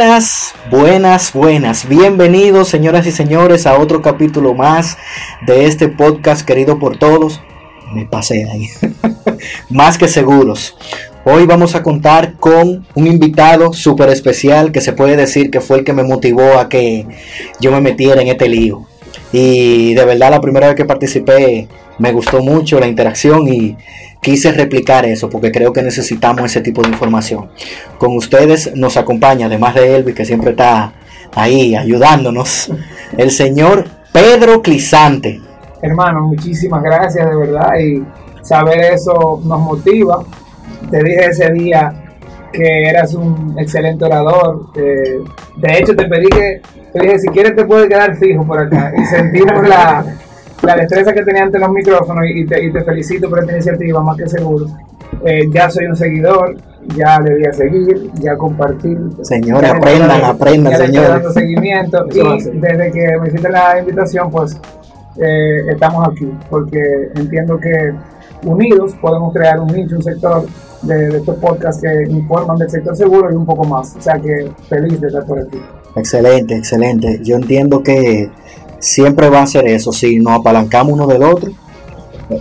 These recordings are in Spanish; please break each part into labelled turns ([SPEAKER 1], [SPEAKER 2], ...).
[SPEAKER 1] Buenas, buenas, buenas. Bienvenidos, señoras y señores, a otro capítulo más de este podcast querido por todos. Me pasé ahí. más que seguros. Hoy vamos a contar con un invitado súper especial que se puede decir que fue el que me motivó a que yo me metiera en este lío. Y de verdad la primera vez que participé me gustó mucho la interacción y quise replicar eso porque creo que necesitamos ese tipo de información. Con ustedes nos acompaña, además de Elvis, que siempre está ahí ayudándonos, el señor Pedro Clisante.
[SPEAKER 2] Hermano, muchísimas gracias de verdad y saber eso nos motiva. Te dije ese día que eras un excelente orador. de hecho, te pedí que, te dije, si quieres te puedes quedar fijo por acá. Y sentimos la, la destreza que tenía ante los micrófonos y te, felicito por esta iniciativa, más que seguro. Eh, ya soy un seguidor, ya le voy a seguir, ya compartir.
[SPEAKER 1] Señores, aprendan, aprendan, señores.
[SPEAKER 2] dando seguimiento y desde que me hiciste la invitación, pues eh, estamos aquí, porque entiendo que unidos podemos crear un nicho, un sector de, de, estos podcasts que informan del sector seguro y un poco más. O sea que feliz de estar por aquí.
[SPEAKER 1] Excelente, excelente. Yo entiendo que siempre va a ser eso. Si nos apalancamos uno del otro,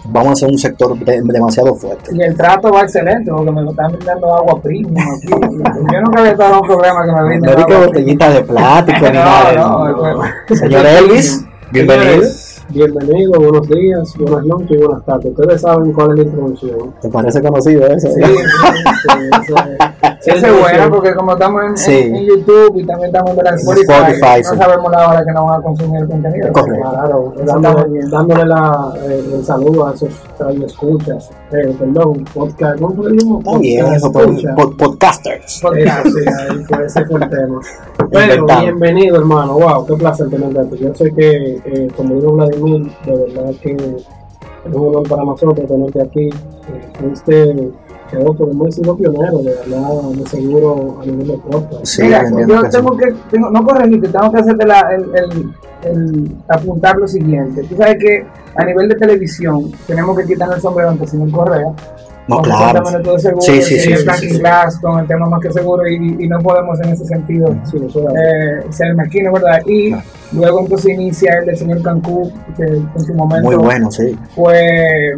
[SPEAKER 1] vamos a ser un sector demasiado fuerte.
[SPEAKER 2] Y el trato va excelente, porque me están brindando agua aquí. Yo nunca había estado en un programa que me brinden.
[SPEAKER 1] No botellita de plástico ni nada. Señor Elvis, bienvenido.
[SPEAKER 3] Bienvenido, buenos días, buenas noches y buenas tardes. Ustedes saben cuál es la introducción.
[SPEAKER 1] ¿Te parece conocido eso?
[SPEAKER 2] Sí, sí, sí, es bueno porque como estamos en, en, YouTube y también estamos en Spotify, no sabemos la hora que nos van a consumir el contenido.
[SPEAKER 3] Correcto. Claro, dándole, dándole la, eh, el saludo a esos escuchas, eh, perdón, podcast, ¿cómo fue
[SPEAKER 1] bien, eso, podcasters.
[SPEAKER 3] Podcasters, sí, ese fue el tema. Bueno, bienvenido hermano, wow, qué placer tenerte. Yo sé que, eh, como digo Vladimir, de verdad que es un honor para nosotros tenerte aquí. Fuiste quedó como decirlo pionero, de verdad, de seguro a nivel de podcast.
[SPEAKER 2] Sí, Mira, yo tengo que, tengo, no corregirte, tengo que hacerte la, el, el, el, apuntar lo siguiente. Tú sabes que a nivel de televisión tenemos que quitar el sombrero ante el señor Correa
[SPEAKER 1] no, claro.
[SPEAKER 2] seguro, sí, sí, sí, sí, con el tema más que seguro y, no podemos en ese sentido eh, ser mezquino, ¿verdad? Y luego entonces inicia el del señor Cancún, que en su momento
[SPEAKER 1] Muy bueno, sí.
[SPEAKER 2] fue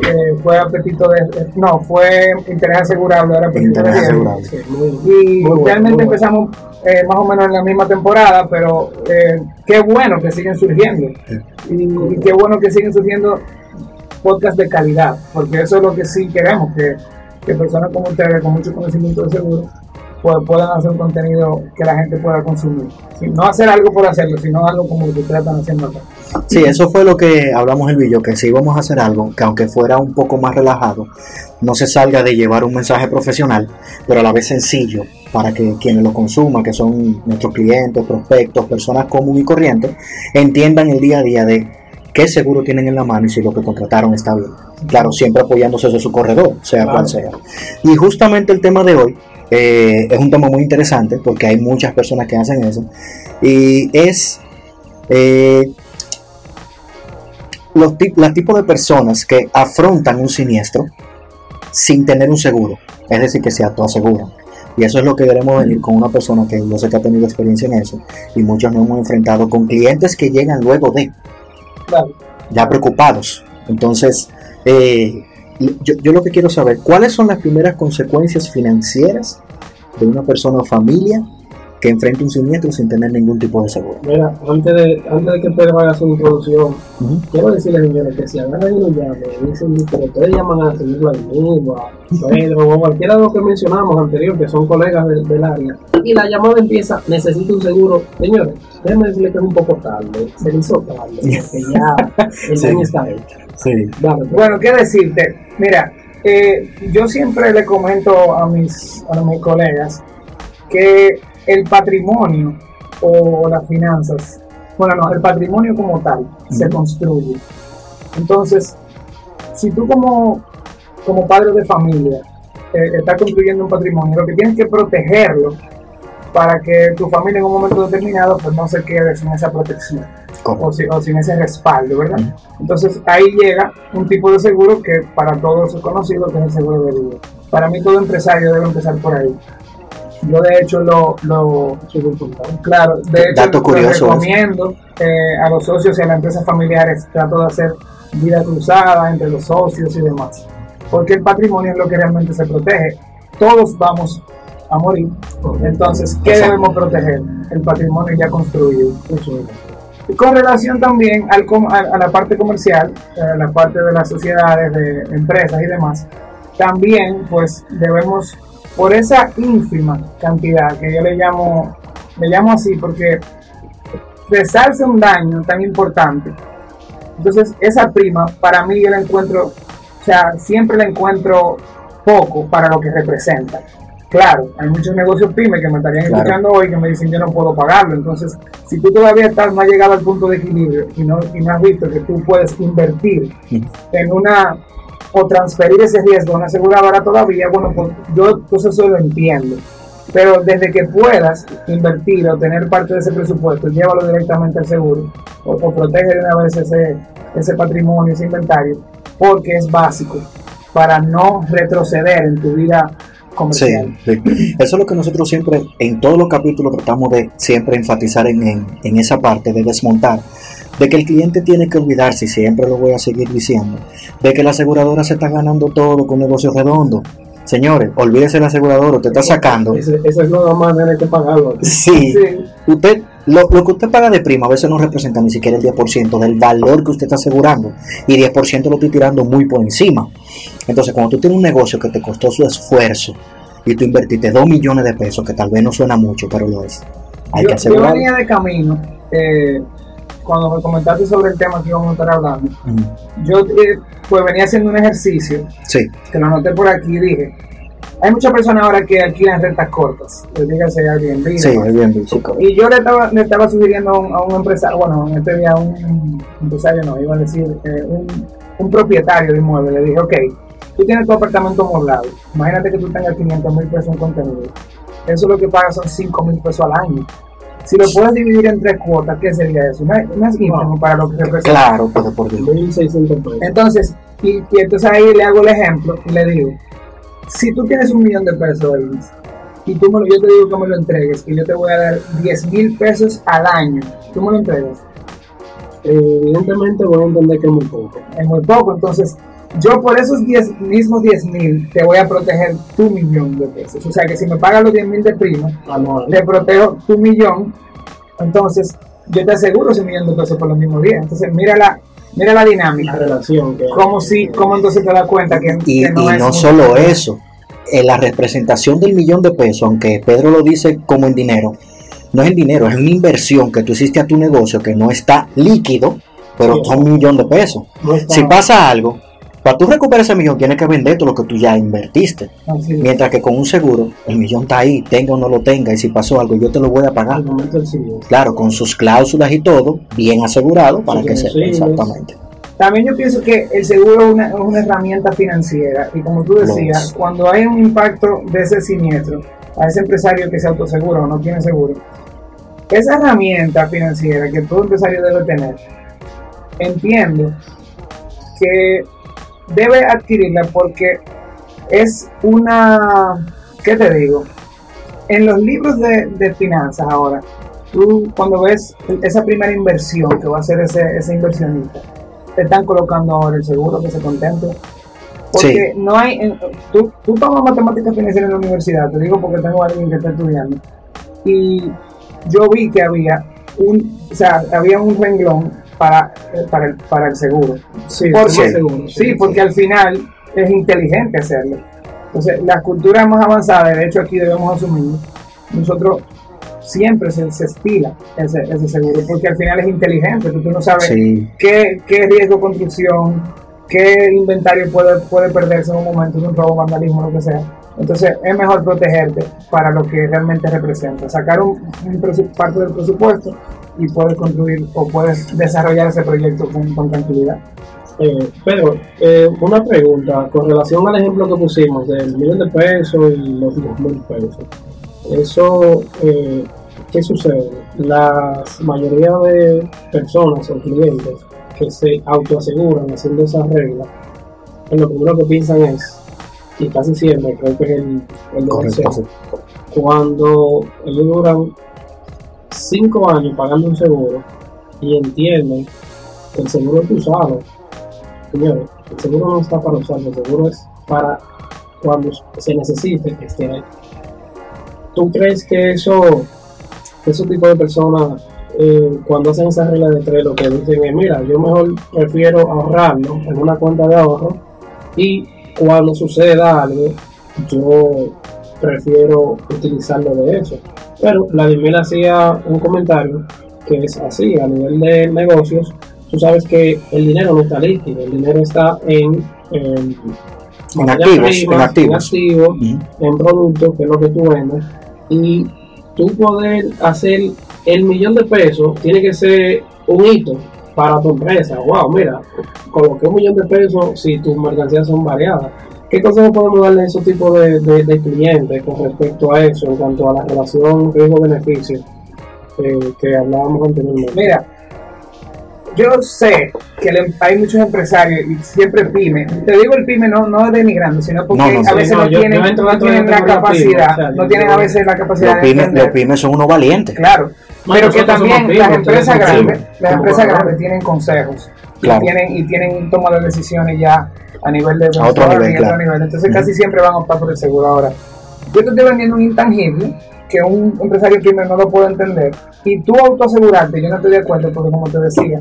[SPEAKER 2] eh, fue apetito de no fue interés asegurable era
[SPEAKER 1] interés asegurable.
[SPEAKER 2] Y realmente empezamos eh, más o menos en la misma temporada pero eh, qué bueno que siguen surgiendo. Y, y, qué bueno que siguen surgiendo podcast de calidad, porque eso es lo que sí queremos, que, que personas como ustedes, con mucho conocimiento de seguro, puedan hacer un contenido que la gente pueda consumir. no hacer algo por hacerlo, sino algo como lo que están haciendo acá.
[SPEAKER 1] Sí, eso fue lo que hablamos el video, que si íbamos a hacer algo que aunque fuera un poco más relajado, no se salga de llevar un mensaje profesional, pero a la vez sencillo para que quienes lo consuman, que son nuestros clientes, prospectos, personas comunes y corrientes, entiendan el día a día de qué seguro tienen en la mano y si lo que contrataron está bien. Claro, siempre apoyándose de su corredor, sea cual sea. Y justamente el tema de hoy eh, es un tema muy interesante porque hay muchas personas que hacen eso. Y es eh, los, tipos de personas que afrontan un siniestro sin tener un seguro. Es decir, que se autoaseguran. Y eso es lo que queremos venir con una persona que yo sé que ha tenido experiencia en eso. Y muchos nos hemos enfrentado con clientes que llegan luego de ya preocupados. Entonces, eh, yo, yo, lo que quiero saber, ¿cuáles son las primeras consecuencias financieras de una persona o familia que enfrenta un siniestro sin tener ningún tipo de seguro.
[SPEAKER 3] Mira, antes de, antes de que Pedro vaya a su introducción, quiero decirles, señores, que si agarran y nos llaman y dicen, pero ustedes llaman a señor Vladimir, a Pedro, o cualquiera de los que mencionamos anterior, que son colegas del área, y la llamada empieza, necesito un seguro, señores, déjenme decirles que es un poco tarde, se hizo tarde, porque ya el sí. está hecho.
[SPEAKER 1] Sí.
[SPEAKER 2] Pues. Bueno, ¿qué decirte? Mira, eh, yo siempre le comento a mis, a mis colegas que el patrimonio o las finanzas, bueno, no, el patrimonio como tal se construye. Entonces, si tú como, como padre de familia eh, estás construyendo un patrimonio, lo que tienes que protegerlo para que tu familia en un momento determinado pues no se quede sin esa protección o, sin ese respaldo, ¿verdad? Entonces ahí llega un tipo de seguro que para todos es conocido que es el seguro de vida. Para mí todo empresario debe empezar por ahí. Yo de hecho lo, lo claro, de hecho
[SPEAKER 1] Dato
[SPEAKER 2] lo
[SPEAKER 1] curioso
[SPEAKER 2] recomiendo eh, a los socios y a las empresas familiares, trato de hacer vida cruzada entre los socios y demás. Porque el patrimonio es lo que realmente se protege. Todos vamos a morir. Entonces, ¿qué
[SPEAKER 1] Exacto.
[SPEAKER 2] debemos proteger? El patrimonio ya construido. Y con relación también al, a, a la parte comercial, a la parte de las sociedades, de empresas y demás, también pues debemos, por esa ínfima cantidad que yo le llamo, le llamo así porque cesarse un daño tan importante, entonces esa prima para mí yo la encuentro, o sea, siempre la encuentro poco para lo que representa. Claro, hay muchos negocios pymes que me estarían
[SPEAKER 1] Claro.
[SPEAKER 2] escuchando hoy que me dicen yo no puedo pagarlo. Entonces, si tú todavía estás, no has llegado al punto de equilibrio y no, y no has visto que tú puedes invertir en una o transferir ese riesgo a una aseguradora todavía, bueno, pues yo entonces eso lo entiendo. Pero desde que puedas invertir o tener parte de ese presupuesto, llévalo directamente al seguro o, o protege de una vez ese, ese patrimonio, ese inventario, porque es básico para no retroceder en tu vida
[SPEAKER 1] Sí,
[SPEAKER 2] comercial.
[SPEAKER 1] sí. Eso es lo que nosotros siempre, en todos los capítulos, tratamos de siempre enfatizar en, en- en esa parte de desmontar, de que el cliente tiene que olvidarse, y siempre lo voy a seguir diciendo, de que la aseguradora se está ganando todo con negocio redondo. Señores, olvídese la aseguradora, usted está sacando.
[SPEAKER 3] Esa es la manera que pagarlo.
[SPEAKER 1] Sí,
[SPEAKER 2] Sí.
[SPEAKER 1] usted, lo, lo que usted paga de prima a veces no representa ni siquiera el 10% del valor que usted está asegurando. Y 10% lo estoy tirando muy por encima. Entonces, cuando tú tienes un negocio que te costó su esfuerzo y tú invertiste 2 millones de pesos, que tal vez no suena mucho, pero lo es. Hay
[SPEAKER 2] yo,
[SPEAKER 1] que
[SPEAKER 2] yo
[SPEAKER 1] asegurarlo.
[SPEAKER 2] venía de camino, eh, cuando me comentaste sobre el tema que íbamos a estar hablando, yo eh, pues venía haciendo un ejercicio
[SPEAKER 1] Sí,
[SPEAKER 2] que lo anoté por aquí y dije, hay muchas personas ahora que alquilan rentas cortas, eh, dígase Airbnb.
[SPEAKER 1] sí, bien dicho.
[SPEAKER 2] Y yo le estaba, le estaba sugiriendo a un, a un empresario, bueno, en este día a un empresario no, iba a decir, eh, un, un propietario de inmueble, le dije, ok, tú tienes tu apartamento amoblado, imagínate que tú tengas 500 mil pesos en contenido, eso lo que pagas son 5 mil pesos al año. Si lo puedes dividir en tres cuotas, ¿qué sería eso? Una, una ínfimo para lo que representa.
[SPEAKER 1] Claro, pues por Dios.
[SPEAKER 3] 1600 pesos.
[SPEAKER 2] Entonces, y, y entonces ahí le hago el ejemplo y le digo, si tú tienes un millón de pesos, y tú me lo- yo te digo que me lo entregues, y yo te voy a dar 10 mil pesos al año, tú me lo entregas,
[SPEAKER 3] Eh, evidentemente voy a entender que es muy poco.
[SPEAKER 2] es muy poco, entonces yo por esos 10, mismos 10 mil te voy a proteger tu millón de pesos, o sea que si me pagas los 10 mil de prima,
[SPEAKER 3] Anual.
[SPEAKER 2] te protejo tu millón, entonces yo te aseguro ese millón de pesos por los mismos días, entonces mira la, mira la
[SPEAKER 3] La
[SPEAKER 2] dinámica,
[SPEAKER 3] relación que
[SPEAKER 2] como si, como entonces te das cuenta que,
[SPEAKER 1] Y,
[SPEAKER 2] que
[SPEAKER 1] y
[SPEAKER 2] es
[SPEAKER 1] no solo
[SPEAKER 2] dinero.
[SPEAKER 1] eso, eh, la representación del millón de pesos, aunque Pedro lo dice como en dinero, no es en dinero, es una inversión que tú hiciste a tu negocio que no está líquido, pero
[SPEAKER 3] Sí.
[SPEAKER 1] son un millón de pesos.
[SPEAKER 3] no
[SPEAKER 1] Si pasa algo, para tú recuperar ese millón tienes que vender todo lo que tú ya invertiste. Mientras que con un seguro, el millón está ahí, tenga o no lo tenga, y si pasó algo, yo te lo voy a pagar. Claro, con sus cláusulas y todo, bien asegurado para
[SPEAKER 3] Sí,
[SPEAKER 1] que sepa
[SPEAKER 3] sí.
[SPEAKER 1] exactamente.
[SPEAKER 2] También yo pienso que el seguro es una, es una herramienta financiera y como tú decías, cuando hay un impacto de ese siniestro a ese empresario que se autosegura o no tiene seguro, esa herramienta financiera que todo empresario debe tener, entiendo que debe adquirirla porque es una, ¿qué te digo? En los libros de, de finanzas ahora, tú cuando ves esa primera inversión que va a hacer ese, ese inversionista, te están colocando ahora el seguro que se contemple. Porque no hay, tú, tú tomas matemáticas financieras en la universidad, te digo porque tengo a alguien que está estudiando, y yo vi que había un, o sea, había un renglón para, para, el, para el seguro.
[SPEAKER 3] Sí,
[SPEAKER 2] ¿Por qué?
[SPEAKER 3] seguro,
[SPEAKER 2] Sí, porque al final es inteligente hacerlo. Entonces, las culturas más avanzadas, de hecho aquí debemos asumir, nosotros siempre se, se estila ese, ese seguro, porque al final es inteligente, tú, tú no sabes
[SPEAKER 1] Sí,
[SPEAKER 2] qué, qué riesgo construcción, qué inventario puede, puede perderse en un momento, de un robo, vandalismo, lo que sea. Entonces es mejor protegerte para lo que realmente representa, sacar un, un parte del presupuesto y puedes construir o puedes desarrollar ese proyecto con, con tranquilidad.
[SPEAKER 3] Eh, pero eh, una pregunta con relación al ejemplo que pusimos del millón de pesos y los dos mil pesos. Eso, eh, ¿qué sucede? La mayoría de personas o clientes que se autoaseguran haciendo esas reglas, en lo primero que piensan es, y casi siempre creo que es el, el de
[SPEAKER 1] correcto.
[SPEAKER 3] cuando ellos duran cinco años pagando un seguro y entienden que el seguro es usado. Señores, el seguro no está para usarlo, el seguro es para cuando se necesite que esté ahí. ¿Tú crees que eso, ese tipo de personas, eh, cuando hacen esa regla de tres, lo que dicen es, mira, yo mejor prefiero ahorrarlo en una cuenta de ahorro y cuando suceda algo, yo prefiero utilizarlo de eso. Pero Vladimir hacía un comentario que es así, a nivel de negocios, tú sabes que el dinero no está líquido, el dinero está en, en,
[SPEAKER 1] En activos, en activos.
[SPEAKER 3] en productos, que es lo que tú vendes, y tú poder hacer el millón de pesos tiene que ser un hito para tu empresa. Wow, mira, coloqué un millón de pesos si tus mercancías son variadas. ¿Qué consejo podemos darle a esos tipos de, de- de clientes con respecto a eso, en cuanto a la relación riesgo-beneficio eh, que hablábamos anteriormente?
[SPEAKER 2] Mira, yo sé que el- hay muchos empresarios y siempre pyme. Te digo el pyme no, no denigrando, sino porque
[SPEAKER 1] No, no,
[SPEAKER 2] a
[SPEAKER 1] sí,
[SPEAKER 2] veces
[SPEAKER 3] no,
[SPEAKER 2] no,
[SPEAKER 3] yo-
[SPEAKER 2] tienen,
[SPEAKER 3] yo
[SPEAKER 2] no tienen
[SPEAKER 3] la
[SPEAKER 2] la
[SPEAKER 3] categoría pyme,
[SPEAKER 2] capacidad,
[SPEAKER 3] o sea,
[SPEAKER 2] no tienen a veces la capacidad
[SPEAKER 1] Los
[SPEAKER 2] de
[SPEAKER 1] pymes, los pymes son unos valientes.
[SPEAKER 2] Claro, pero que también
[SPEAKER 3] pymes,
[SPEAKER 2] las empresas grandes,
[SPEAKER 3] pymes.
[SPEAKER 2] las empresas grandes tienen consejos
[SPEAKER 1] Claro.
[SPEAKER 2] y tienen y tienen toma de decisiones ya a nivel de
[SPEAKER 1] A otro nivel,
[SPEAKER 2] otro nivel. Entonces casi siempre van a optar por el seguro ahora. Yo te estoy vendiendo un intangible que un empresario pyme no lo puede entender y tú autoasegurarte, yo no estoy de acuerdo porque como te decía,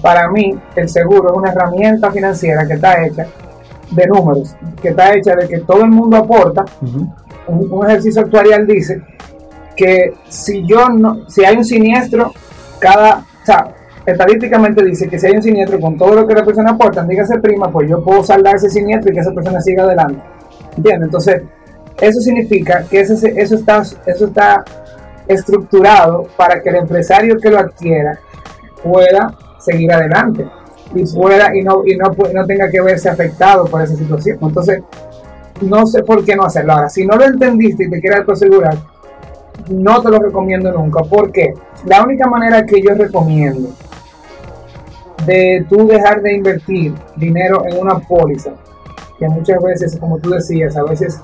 [SPEAKER 2] para mí el seguro es una herramienta financiera que está hecha de números, que está hecha de que todo el mundo aporta un, un ejercicio actuarial dice que si yo no, si hay un siniestro, cada, o sea, estadísticamente dice que si hay un siniestro con todo lo que la persona aporta, dígase prima, pues yo puedo saldar ese siniestro y que esa persona siga adelante. ¿Entiendes? Entonces, eso significa que eso está, eso está estructurado para que el empresario que lo adquiera pueda seguir adelante y pueda y no y no tenga que verse afectado por esa situación. Entonces, no sé por qué no hacerlo. Ahora, si no lo entendiste y te quieres asegurar, no te lo recomiendo nunca. porque La única manera que yo recomiendo de tú dejar de invertir dinero en una póliza, que muchas veces, como tú decías, a veces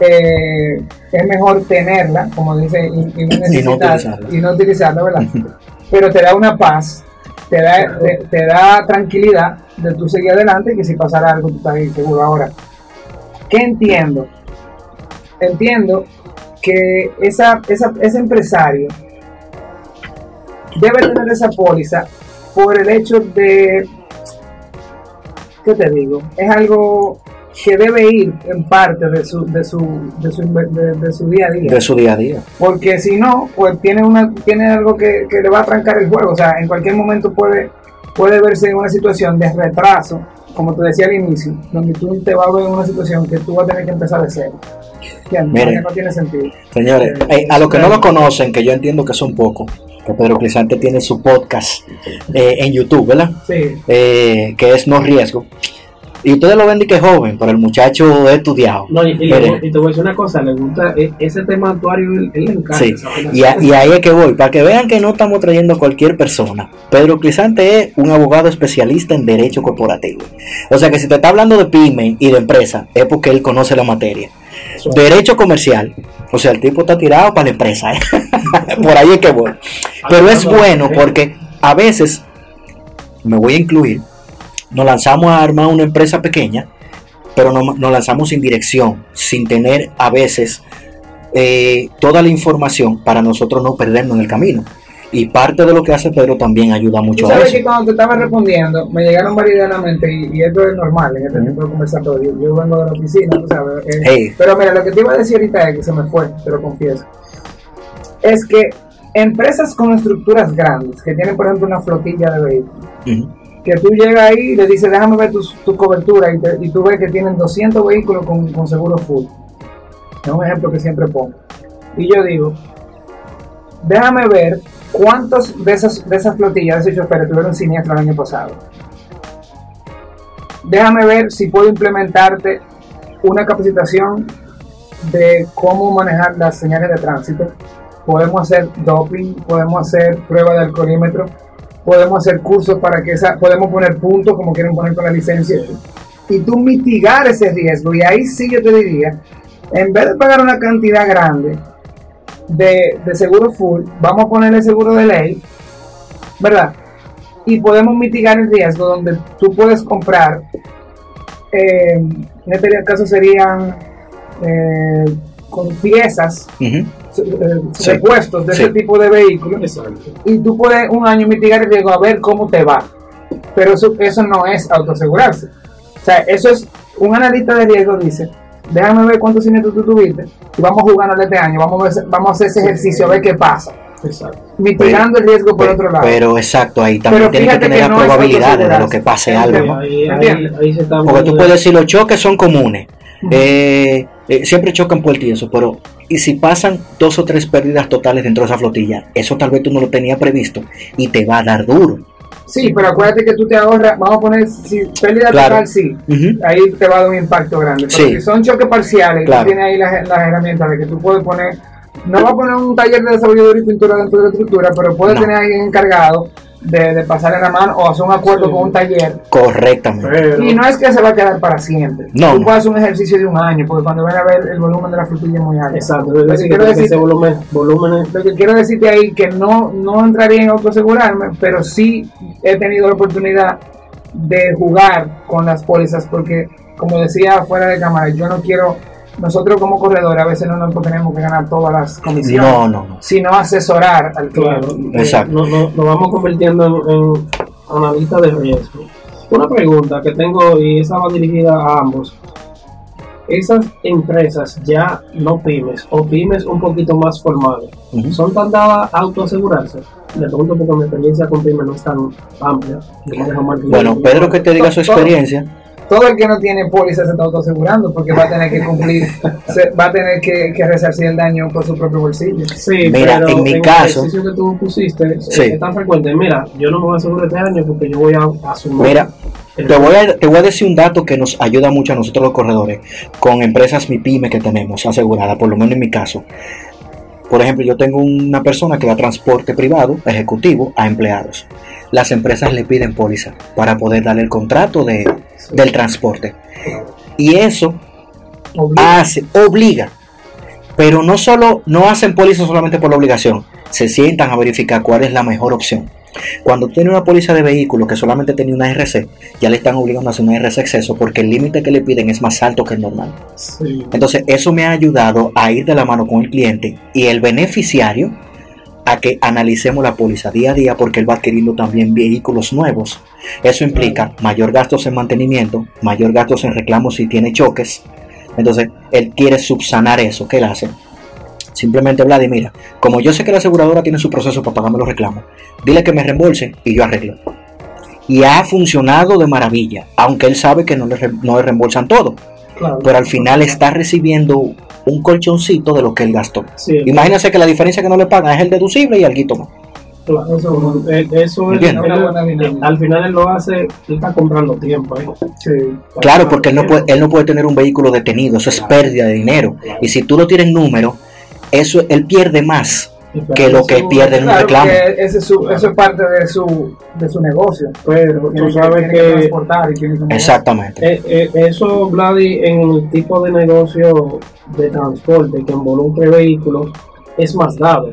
[SPEAKER 2] eh, es mejor tenerla, como dice, y, y no
[SPEAKER 1] utilizarla.
[SPEAKER 2] y no utilizarla, ¿verdad? Pero te da una paz, te da, te, te da tranquilidad de tú seguir adelante y que si pasara algo tú estás seguro. Ahora, ¿qué entiendo? Entiendo que esa, esa, ese empresario debe tener esa póliza por el hecho de, ¿qué te digo? Es algo que debe ir en parte de su, de su, de su, de- de su día a día
[SPEAKER 1] De su día a día.
[SPEAKER 2] porque si no, pues tiene una tiene algo que, que le va a trancar el juego, o sea, en cualquier momento puede puede verse en una situación de retraso, como te decía al inicio, donde tú te vas a ver en una situación que tú vas a tener que empezar de cero.
[SPEAKER 1] Miren.
[SPEAKER 2] No tiene sentido.
[SPEAKER 1] Señores, eh, a los que no lo conocen, que yo entiendo que son pocos, que Pedro Crisante tiene su podcast eh, en YouTube, ¿verdad?
[SPEAKER 2] Sí.
[SPEAKER 1] Eh, que es No Riesgo. Y ustedes lo ven de que es joven, pero el muchacho es estudiado.
[SPEAKER 3] No, y, y te voy a decir una cosa, le gusta e- ese tema actuario, él, él le encanta.
[SPEAKER 1] Sí, y, a- y ahí es que voy, para que vean que no estamos trayendo cualquier persona. Pedro Crisante es un abogado especialista en derecho corporativo. O sea que si te está hablando de pyme y de empresa, es porque él conoce la materia. Derecho comercial, o sea, el tipo está tirado para la empresa. ¿eh? Por ahí es que voy. Pero es bueno porque a veces, me voy a incluir, nos lanzamos a armar una empresa pequeña, pero no- nos lanzamos sin dirección, sin tener a veces eh, toda la información para nosotros no perdernos en el camino. Y parte de lo que hace Pedro también ayuda mucho a
[SPEAKER 2] sabes
[SPEAKER 1] eso.
[SPEAKER 2] que cuando te estaba respondiendo, me llegaron varias ideas a la mente y, y esto es normal en este tipo de conversatorio. Yo vengo de la oficina, tú sabes. eh,
[SPEAKER 1] Hey.
[SPEAKER 2] Pero mira, lo que te iba a decir ahorita es que se me fue, te lo confieso. Es que empresas con estructuras grandes, que tienen por ejemplo una flotilla de vehículos, que tú llegas ahí y le dices, déjame ver tu, tu cobertura y, te- y tú ves que tienen 200 vehículos con, con seguro full. Es un ejemplo que siempre pongo. Y yo digo, déjame ver cuántos de esas, de esas flotillas, de esos choferes tuvieron siniestro el año pasado. Déjame ver si puedo implementarte una capacitación de cómo manejar las señales de tránsito. Podemos hacer doping, podemos hacer prueba de alcoholímetro, podemos hacer cursos para que esa, podemos poner puntos como quieren poner con la licencia y tú mitigar ese riesgo y ahí sí yo te diría en vez de pagar una cantidad grande de, de seguro full, vamos a ponerle seguro de ley, ¿verdad? Y podemos mitigar el riesgo donde tú puedes comprar, eh, en este caso serían eh, con piezas, eh,
[SPEAKER 1] Sí,
[SPEAKER 2] repuestos de
[SPEAKER 1] sí.
[SPEAKER 2] ese tipo de vehículos
[SPEAKER 3] Exacto.
[SPEAKER 2] y tú puedes un año mitigar el riesgo a ver cómo te va. Pero eso, eso no es autoasegurarse. O sea, eso es un analista de riesgo dice, déjame ver cuántos siniestros tú tuviste y vamos jugando este año, vamos a, ver- vamos a hacer ese ejercicio a ver qué pasa.
[SPEAKER 3] Exacto.
[SPEAKER 2] Mitigando el riesgo por otro lado.
[SPEAKER 1] Pero exacto, ahí también
[SPEAKER 2] Pero
[SPEAKER 1] tiene que tener
[SPEAKER 2] que
[SPEAKER 1] las
[SPEAKER 2] no es
[SPEAKER 1] probabilidades de lo que pase algo. ¿no?
[SPEAKER 3] Ahí, ahí,
[SPEAKER 2] ¿Entiendes?
[SPEAKER 3] ahí se está
[SPEAKER 1] Porque tú puedes decir los choques son comunes. Eh, eh, siempre chocan puertas y eso, pero y si pasan dos o tres pérdidas totales dentro de esa flotilla, eso tal vez tú no lo tenías previsto y te va a dar duro.
[SPEAKER 2] Sí, pero acuérdate que tú te ahorras, vamos a poner, si pérdida
[SPEAKER 1] Claro.
[SPEAKER 2] total, sí, ahí te va a dar un impacto grande. Pero
[SPEAKER 1] Sí.
[SPEAKER 2] si son choques parciales,
[SPEAKER 1] Claro.
[SPEAKER 2] tú tienes ahí las, las herramientas de que tú puedes poner, no va a poner un taller de desarrollo y pintura dentro de la estructura, pero puedes
[SPEAKER 1] No.
[SPEAKER 2] tener a alguien encargado de, de pasarle la mano o hacer un acuerdo
[SPEAKER 3] Sí.
[SPEAKER 2] con un taller.
[SPEAKER 1] Correctamente.
[SPEAKER 3] Pero,
[SPEAKER 2] Y no es que se va a quedar para siempre.
[SPEAKER 1] No,
[SPEAKER 2] tú
[SPEAKER 1] no.
[SPEAKER 2] puedes hacer un ejercicio de un año, porque cuando ven a ver el volumen de la frutilla es muy alto.
[SPEAKER 3] exacto,
[SPEAKER 2] Lo
[SPEAKER 3] es
[SPEAKER 2] que quiero decir-
[SPEAKER 3] ese volumen, volumen
[SPEAKER 2] Lo que quiero decirte ahí que no, no entraría en autoasegurarme, pero sí he tenido la oportunidad de jugar con las pólizas porque, como decía fuera de cámara, yo no quiero, nosotros como corredores a veces no nos tenemos que ganar todas las comisiones,
[SPEAKER 1] No, no, no.
[SPEAKER 2] sino asesorar al
[SPEAKER 3] Claro,
[SPEAKER 2] cliente.
[SPEAKER 3] eh,
[SPEAKER 1] Exacto.
[SPEAKER 3] Nos, nos- nos vamos convirtiendo en, en analistas de riesgo. Una pregunta que tengo y esa va dirigida a ambos. Esas empresas ya no pymes o pymes un poquito más formales,
[SPEAKER 1] Ujú.
[SPEAKER 3] ¿son tan dadas a autoasegurarse? Le pregunto porque mi experiencia con pymes no es tan amplia.
[SPEAKER 1] Bueno, Pedro que te diga su experiencia.
[SPEAKER 2] Todo el que no tiene póliza se está autoasegurando porque va a tener que cumplir, se- va a tener que, que resarcir el daño por su propio bolsillo.
[SPEAKER 3] Sí,
[SPEAKER 1] Mira,
[SPEAKER 3] pero
[SPEAKER 1] en mi
[SPEAKER 3] el
[SPEAKER 1] caso-
[SPEAKER 3] ejercicio que tú pusiste
[SPEAKER 1] Sí.
[SPEAKER 3] eh, es tan frecuente. Mira, yo no me voy a asegurar este año porque yo voy a asumir.
[SPEAKER 1] Mira,
[SPEAKER 3] el-
[SPEAKER 1] Te voy, a, te voy a decir un dato que nos ayuda mucho a nosotros los corredores con empresas MIPYME que tenemos asegurada, por lo menos en mi caso. Por ejemplo, yo tengo una persona que da transporte privado, ejecutivo, a empleados. Las empresas le piden póliza para poder darle el contrato de, del transporte. Y eso
[SPEAKER 2] Obliga.
[SPEAKER 1] hace, obliga. Pero no solo, no hacen póliza solamente por la obligación, se sientan a verificar cuál es la mejor opción. Cuando tiene una póliza de vehículo que solamente tenía una RC, ya le están obligando a hacer una RC exceso porque el límite que le piden es más alto que el normal.
[SPEAKER 3] Sí.
[SPEAKER 1] Entonces, eso me ha ayudado a ir de la mano con el cliente y el beneficiario a que analicemos la póliza día a día porque él va adquiriendo también vehículos nuevos. Eso implica mayor gastos en mantenimiento, mayor gastos en reclamos si tiene choques. Entonces, él quiere subsanar eso. ¿Qué él hace? Simplemente, Vladi, mira, como yo sé que la aseguradora tiene su proceso para pagarme los reclamos, dile que me reembolse y yo arreglo. Y ha funcionado de maravilla, aunque él sabe que no le, re- no le reembolsan todo,
[SPEAKER 3] Claro.
[SPEAKER 1] pero al final está recibiendo un colchoncito de lo que él gastó.
[SPEAKER 3] Sí,
[SPEAKER 1] Imagínense que la diferencia que no le pagan es el deducible y algo más.
[SPEAKER 3] claro, eso, eh, eso es, él-
[SPEAKER 2] Una buena dinámica.
[SPEAKER 3] al final él lo hace, él está comprando tiempo. ¿eh?
[SPEAKER 2] Sí.
[SPEAKER 1] Claro, porque él no puede, él no puede tener un vehículo detenido, eso es pérdida de dinero. Y si tú lo tienes en número, eso él pierde más que lo que pierde en un
[SPEAKER 2] Claro,
[SPEAKER 1] reclamo.
[SPEAKER 2] ese es su, eso es parte de su, de su negocio.
[SPEAKER 3] Pero
[SPEAKER 2] Tiene
[SPEAKER 3] tú sabes que
[SPEAKER 2] transportar y tiene que mover.
[SPEAKER 1] Exactamente.
[SPEAKER 3] eh, eh, eso, Vladi, en el tipo de negocio de transporte que involucre vehículos, es más dado.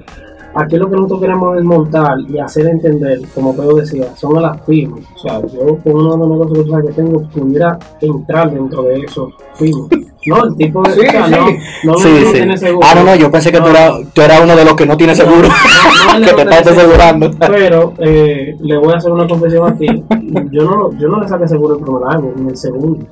[SPEAKER 3] Aquí lo que nosotros queremos desmontar y hacer entender, como Pedro decía, son a las pymes. O sea, yo con uno de los negocios que tú sabes que tengo, pudiera entrar dentro de esos pymes. No, el tipo de...
[SPEAKER 2] Sí,
[SPEAKER 3] o sea,
[SPEAKER 2] sí.
[SPEAKER 3] no, no,
[SPEAKER 1] Sí,
[SPEAKER 3] no
[SPEAKER 1] sí.
[SPEAKER 3] tiene seguro.
[SPEAKER 1] Ah, no, no, yo pensé que tú eras, tú eras uno de los que no tiene seguro,
[SPEAKER 3] No, no, no,
[SPEAKER 1] que te estás asegurando.
[SPEAKER 3] Pero eh, le voy a hacer una confesión aquí. Yo no, yo no le saqué seguro el primer año, ni el segundo.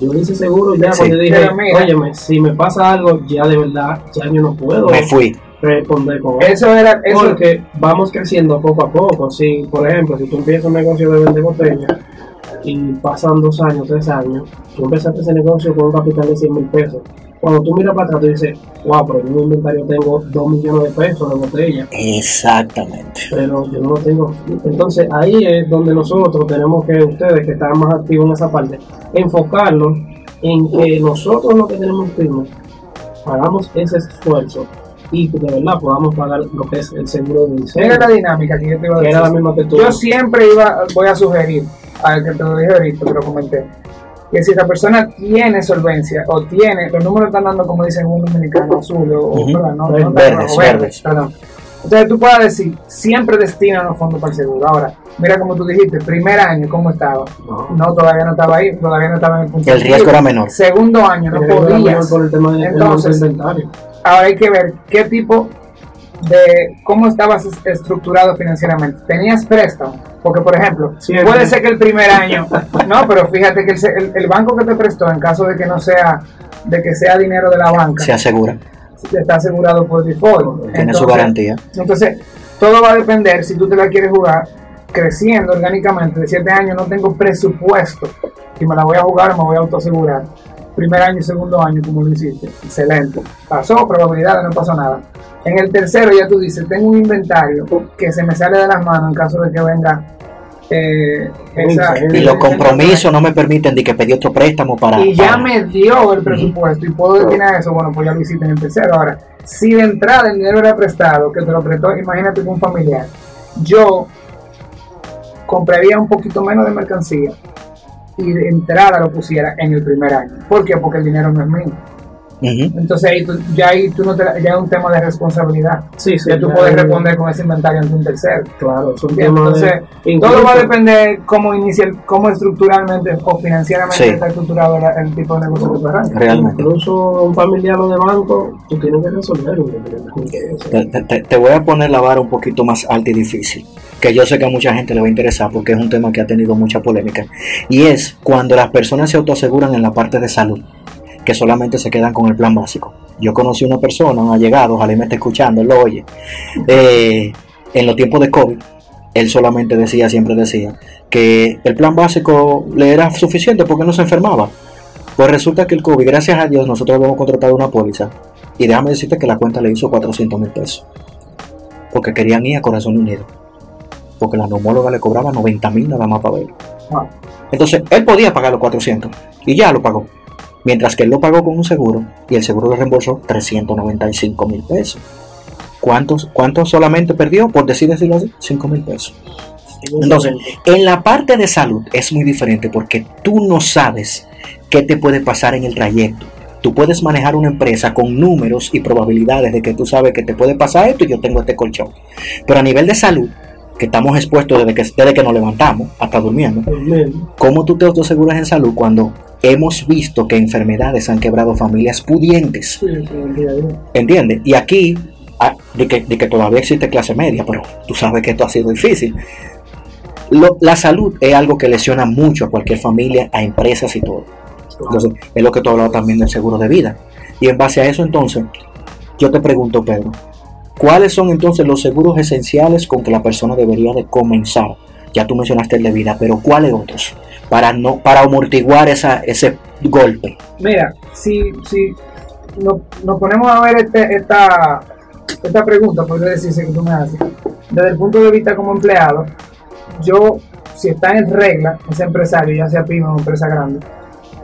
[SPEAKER 3] Yo le hice seguro ya
[SPEAKER 1] Sí.
[SPEAKER 3] cuando dije, óyeme, si me pasa algo, ya de verdad, ya yo no puedo
[SPEAKER 1] Me fui.
[SPEAKER 3] Responder con eso.
[SPEAKER 2] Era, eso,
[SPEAKER 3] Porque vamos creciendo poco a poco. Si, por ejemplo, si tú empiezas un negocio de vender botellas y pasan dos años, tres años, tú empezaste ese negocio con un capital de 100 mil pesos. Cuando tú miras para atrás, tú dices, wow, pero yo en mi inventario tengo 2 millones de pesos de botellas
[SPEAKER 1] Exactamente.
[SPEAKER 3] pero yo no lo tengo. Entonces ahí es donde nosotros tenemos que, ustedes que están más activos en esa parte, enfocarnos en que nosotros lo que tenemos firme, hagamos ese esfuerzo y de verdad podamos pagar lo que es el seguro de
[SPEAKER 2] era
[SPEAKER 3] incendio,
[SPEAKER 2] la dinámica que yo te iba a
[SPEAKER 3] que
[SPEAKER 2] decir.
[SPEAKER 3] era la misma que tú.
[SPEAKER 2] Yo siempre iba, voy a sugerir, al que te lo dije ahorita, te lo comenté, que si esa persona tiene solvencia o tiene, los números están dando como dicen un dominicano azul o, perdón. Entonces tú puedes decir, siempre destina los fondos para el seguro. Ahora, mira como tú dijiste, primer año, ¿cómo estaba?
[SPEAKER 3] No.
[SPEAKER 2] No, todavía no estaba ahí, todavía no estaba en el punto
[SPEAKER 1] El riesgo era menor.
[SPEAKER 2] Segundo año, no podías. Entonces. Ahora hay que ver qué tipo de cómo estabas es- estructurado financieramente. ¿Tenías préstamo? Porque, por ejemplo,
[SPEAKER 3] Sí,
[SPEAKER 2] puede ser que el primer año, no, pero fíjate que el, se- el- el banco que te prestó, en caso de que no sea, de que sea dinero de la banca,
[SPEAKER 1] Se asegura.
[SPEAKER 2] está asegurado por default.
[SPEAKER 1] Tiene su garantía.
[SPEAKER 2] Entonces, todo va a depender si tú te la quieres jugar creciendo orgánicamente. De 7 años no tengo presupuesto y me la voy a jugar, me voy a autoasegurar. Primer año y segundo año, como lo hiciste. Excelente. Pasó, probabilidad no pasó nada. En el tercero ya tú dices, tengo un inventario que se me sale de las manos en caso de que venga eh, esa...
[SPEAKER 1] Y los compromisos no me permiten de que pedí otro préstamo para.
[SPEAKER 2] y ya
[SPEAKER 1] para-
[SPEAKER 2] me dio el presupuesto y puedo destinar eso, bueno, pues ya lo hiciste en el tercero. Ahora, si de entrada el dinero era prestado, que te lo prestó, imagínate que un familiar, yo compraría un poquito menos de mercancía y de entrada lo pusiera en el primer año. ¿Por qué? Porque el dinero no es mío. Entonces ahí tú- ya ahí tú no te, la- ya es un tema de responsabilidad.
[SPEAKER 3] Sí, sí.
[SPEAKER 2] Ya tú
[SPEAKER 3] ya
[SPEAKER 2] puedes
[SPEAKER 3] es-
[SPEAKER 2] responder con ese inventario ante un tercero.
[SPEAKER 3] Claro, es un
[SPEAKER 2] Bien,
[SPEAKER 3] tema
[SPEAKER 2] entonces,
[SPEAKER 3] de.
[SPEAKER 2] todo va a depender cómo inicia, el- cómo estructuralmente o financieramente
[SPEAKER 1] Sí.
[SPEAKER 2] está estructurado el, el tipo de negocio que tú arrancas.
[SPEAKER 1] Realmente.
[SPEAKER 3] Incluso un familiar o de banco, tú tienes que resolverlo.
[SPEAKER 1] te- te- te voy a poner la vara un poquito más alta y difícil, que yo sé que a mucha gente le va a interesar porque es un tema que ha tenido mucha polémica, y es cuando las personas se autoaseguran en la parte de salud, que solamente se quedan con el plan básico. Yo conocí una persona, un allegado, ojalá me esté escuchando, lo oye, eh, en los tiempos de COVID, él solamente decía, siempre decía, que el plan básico le era suficiente porque no se enfermaba. Pues resulta que el COVID, gracias a Dios, nosotros habíamos contratado una póliza y déjame decirte que la cuenta le hizo 400 mil pesos. Porque querían ir a Corazón Unido. Porque la neumóloga le cobraba 90 mil nada más para verlo.
[SPEAKER 2] Ah.
[SPEAKER 1] Entonces, él podía pagar los 400 y ya lo pagó. Mientras que él lo pagó con un seguro y el seguro le reembolsó 395 mil pesos. ¿Cuántos, ¿Cuántos solamente perdió? Por decir decirlo así, 5 mil pesos. Entonces, en la parte de salud es muy diferente porque tú no sabes qué te puede pasar en el trayecto. Tú puedes manejar una empresa con números y probabilidades de que tú sabes que te puede pasar esto y yo tengo este colchón. Pero a nivel de salud, que estamos expuestos desde que, desde que nos levantamos hasta durmiendo. ¿cómo tú te autoseguras en salud cuando hemos visto que enfermedades han quebrado familias pudientes? ¿Entiendes? Y aquí, de que, de que todavía existe clase media, pero tú sabes que esto ha sido difícil. Lo- la salud es algo que lesiona mucho a cualquier familia, a empresas y todo. Entonces, es lo que tú hablabas también del seguro de vida. Y en base a eso, entonces, yo te pregunto, Pedro, ¿cuáles son entonces los seguros esenciales con que la persona debería de comenzar? Ya tú mencionaste el de vida, pero ¿cuáles otros? Para no, para amortiguar esa, ese golpe.
[SPEAKER 2] Mira, si, si nos, nos ponemos a ver este- esta, esta pregunta, podría decirse que tú me haces, desde el punto de vista como empleado, yo, si está en regla, ese empresario, ya sea pyme o empresa grande,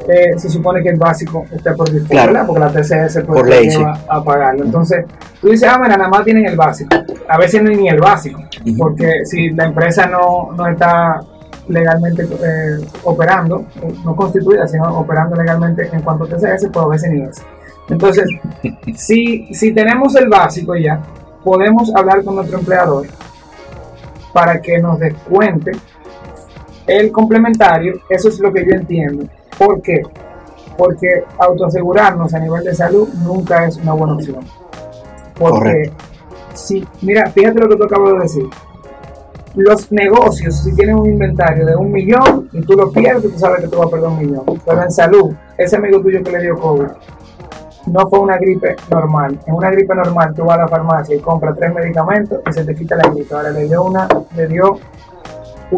[SPEAKER 2] eh, se supone que el básico está por default,
[SPEAKER 1] Claro.
[SPEAKER 2] ¿verdad? Porque la TCS pues,
[SPEAKER 1] Por ley,
[SPEAKER 2] lleva a pagarlo. Entonces, tú dices, ah, mira, nada más tienen el básico. A veces no hay ni el básico, porque si la empresa no, no está legalmente eh, operando, no constituida, sino operando legalmente en cuanto a TCS, pues a veces ni es. Entonces, si, si tenemos el básico ya, podemos hablar con nuestro empleador para que nos descuente el complementario. Eso es lo que yo entiendo. ¿Por qué? Porque autoasegurarnos a nivel de salud nunca es una buena opción. Porque,
[SPEAKER 1] Correcto.
[SPEAKER 2] si, mira, fíjate lo que tú acabas de decir. Los negocios, si tienen un inventario de un millón y tú lo pierdes, tú sabes que tú vas a perder un millón. Pero en salud, ese amigo tuyo que le dio COVID, no fue una gripe normal. En una gripe normal tú vas a la farmacia y compras tres medicamentos y se te quita la gripe. Ahora le dio una, le dio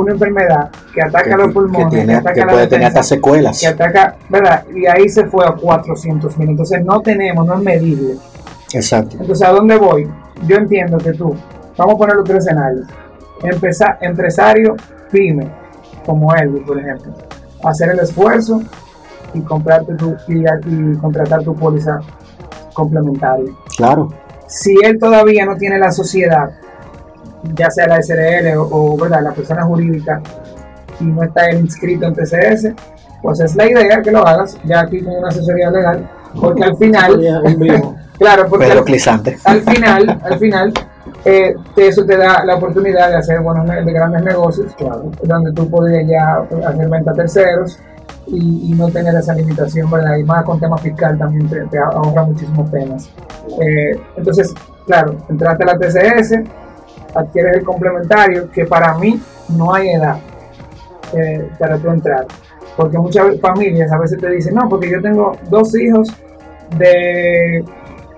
[SPEAKER 2] una enfermedad que ataca los pulmones,
[SPEAKER 1] que, tiene-
[SPEAKER 2] ataca
[SPEAKER 1] que
[SPEAKER 2] la
[SPEAKER 1] puede tener hasta secuelas.
[SPEAKER 2] que ataca, ¿verdad? Y ahí se fue a 400 mil. Entonces no tenemos, no es medible.
[SPEAKER 1] Exacto.
[SPEAKER 2] Entonces, ¿a dónde voy? Yo entiendo que tú, vamos a poner los tres escenarios. Empresario, pyme, como él, por ejemplo, hacer el esfuerzo y comprarte tu, y, y contratar tu póliza complementaria.
[SPEAKER 1] Claro.
[SPEAKER 2] Si él todavía no tiene la sociedad, ya sea la SRL o, o, ¿verdad? la persona jurídica, y no está él inscrito en TCS, pues es la idea que lo hagas, ya aquí con una asesoría legal, porque al final, claro, porque
[SPEAKER 1] Pero
[SPEAKER 2] al,
[SPEAKER 1] clisante.
[SPEAKER 2] al final, al final, eh, eso te da la oportunidad de hacer buenos de grandes negocios,
[SPEAKER 3] Claro.
[SPEAKER 2] donde tú podrías ya hacer venta a terceros y, y no tener esa limitación, ¿verdad? Y más con tema fiscal también te, te ahorra muchísimos temas. Eh, entonces, claro, entraste a la TCS, adquieres el complementario, que para mí no hay edad eh, para tú entrar. Porque muchas familias a veces te dicen, no, porque yo tengo dos hijos de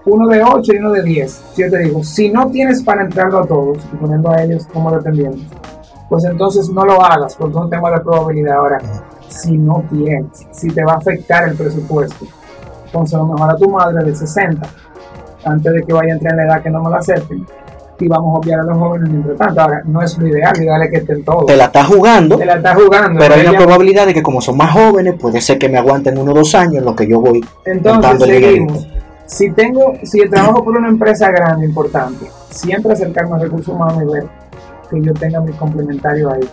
[SPEAKER 2] uno de 8 y uno de 10. Si yo te digo, si no tienes para entrarlo a todos y poniendo a ellos como dependientes, pues entonces no lo hagas, porque es un tema de probabilidad. Ahora, si no tienes, si te va a afectar el presupuesto, entonces a lo mejor a tu madre de 60, antes de que vaya a entrar en la edad que no me la acepten, y vamos a obviar a los jóvenes mientras tanto. Ahora, no es lo ideal, lo ideal es que estén todos.
[SPEAKER 1] Te la estás jugando,
[SPEAKER 2] Te la estás jugando.
[SPEAKER 1] pero hay una
[SPEAKER 2] ella-
[SPEAKER 1] probabilidad de que como son más jóvenes, puede ser que me aguanten uno o dos años en lo que yo voy
[SPEAKER 2] Entonces seguimos. Si tengo, si trabajo por una empresa grande, importante, siempre acercarme a recursos humanos y ver que yo tenga mi complementario ahí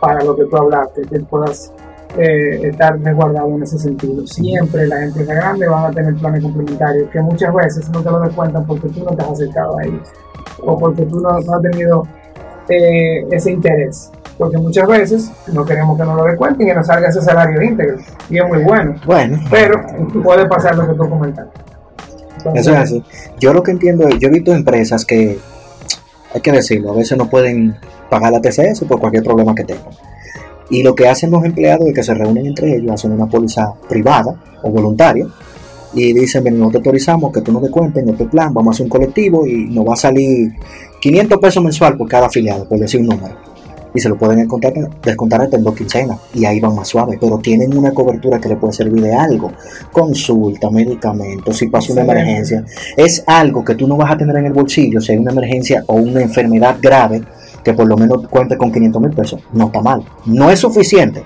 [SPEAKER 2] para lo que tú hablaste, que puedas eh, estar resguardado en ese sentido. Siempre las empresas grandes van a tener planes complementarios que muchas veces no te lo descuentan porque tú no te has acercado a ellos o porque tú no, no has tenido eh, ese interés. Porque muchas veces no queremos que nos lo descuenten y que nos salga ese salario íntegro. Y es muy bueno.
[SPEAKER 1] Bueno,
[SPEAKER 2] Pero puede pasar lo que tú comentaste. Entonces,
[SPEAKER 1] eso es así. Yo lo que entiendo es, yo he visto empresas que, hay que decirlo, a veces no pueden pagar la TCS por cualquier problema que tengan. Y lo que hacen los empleados es que se reúnen entre ellos, hacen una póliza privada o voluntaria y dicen, ven, no te autorizamos que tú nos descuentes en este plan, vamos a hacer un colectivo y nos va a salir 500 pesos mensual por cada afiliado, por decir un número. Y se lo pueden descontar, descontar hasta en dos quincenas y ahí van más suave, pero tienen una cobertura que le puede servir de algo. Consulta, medicamentos, si pasa una emergencia. Es algo que tú no vas a tener en el bolsillo si hay una emergencia o una enfermedad grave que por lo menos cuente con 500 mil pesos. No está mal. No es suficiente,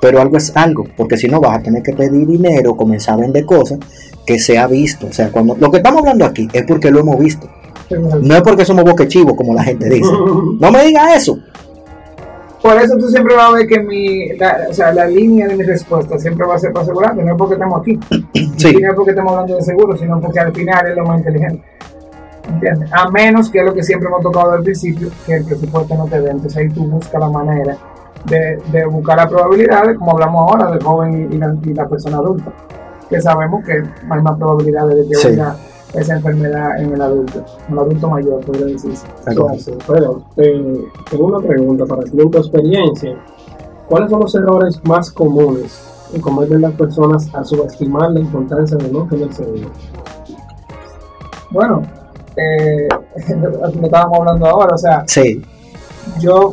[SPEAKER 1] pero algo es algo, porque si no vas a tener que pedir dinero, comenzar a vender cosas que se ha visto. O sea, cuando lo que estamos hablando aquí es porque lo hemos visto. No es porque somos boquechivos, como la gente dice. No me diga eso.
[SPEAKER 2] Por eso tú siempre vas a ver que mi, la, o sea, la línea de mi respuesta siempre va a ser para asegurarte, no es porque estamos aquí,
[SPEAKER 1] Sí.
[SPEAKER 2] y no es porque estamos hablando de seguro, sino porque al final es lo más inteligente. ¿Entiendes? A menos que es lo que siempre hemos tocado al principio, que el presupuesto no te dé. Entonces ahí tú buscas la manera de, de buscar la probabilidad, de, como hablamos ahora, del joven y la, y la persona adulta, que sabemos que hay más probabilidades de que
[SPEAKER 1] Sí.
[SPEAKER 2] venga esa enfermedad en el adulto, en el adulto mayor, podría decirse.
[SPEAKER 3] Pero eh, tengo una pregunta para ti. En tu experiencia, ¿cuáles son los errores más comunes que cometen las personas al subestimar la importancia de no tener seguro?
[SPEAKER 2] Bueno, eh, lo estábamos hablando ahora, o sea,
[SPEAKER 1] Sí,
[SPEAKER 2] yo,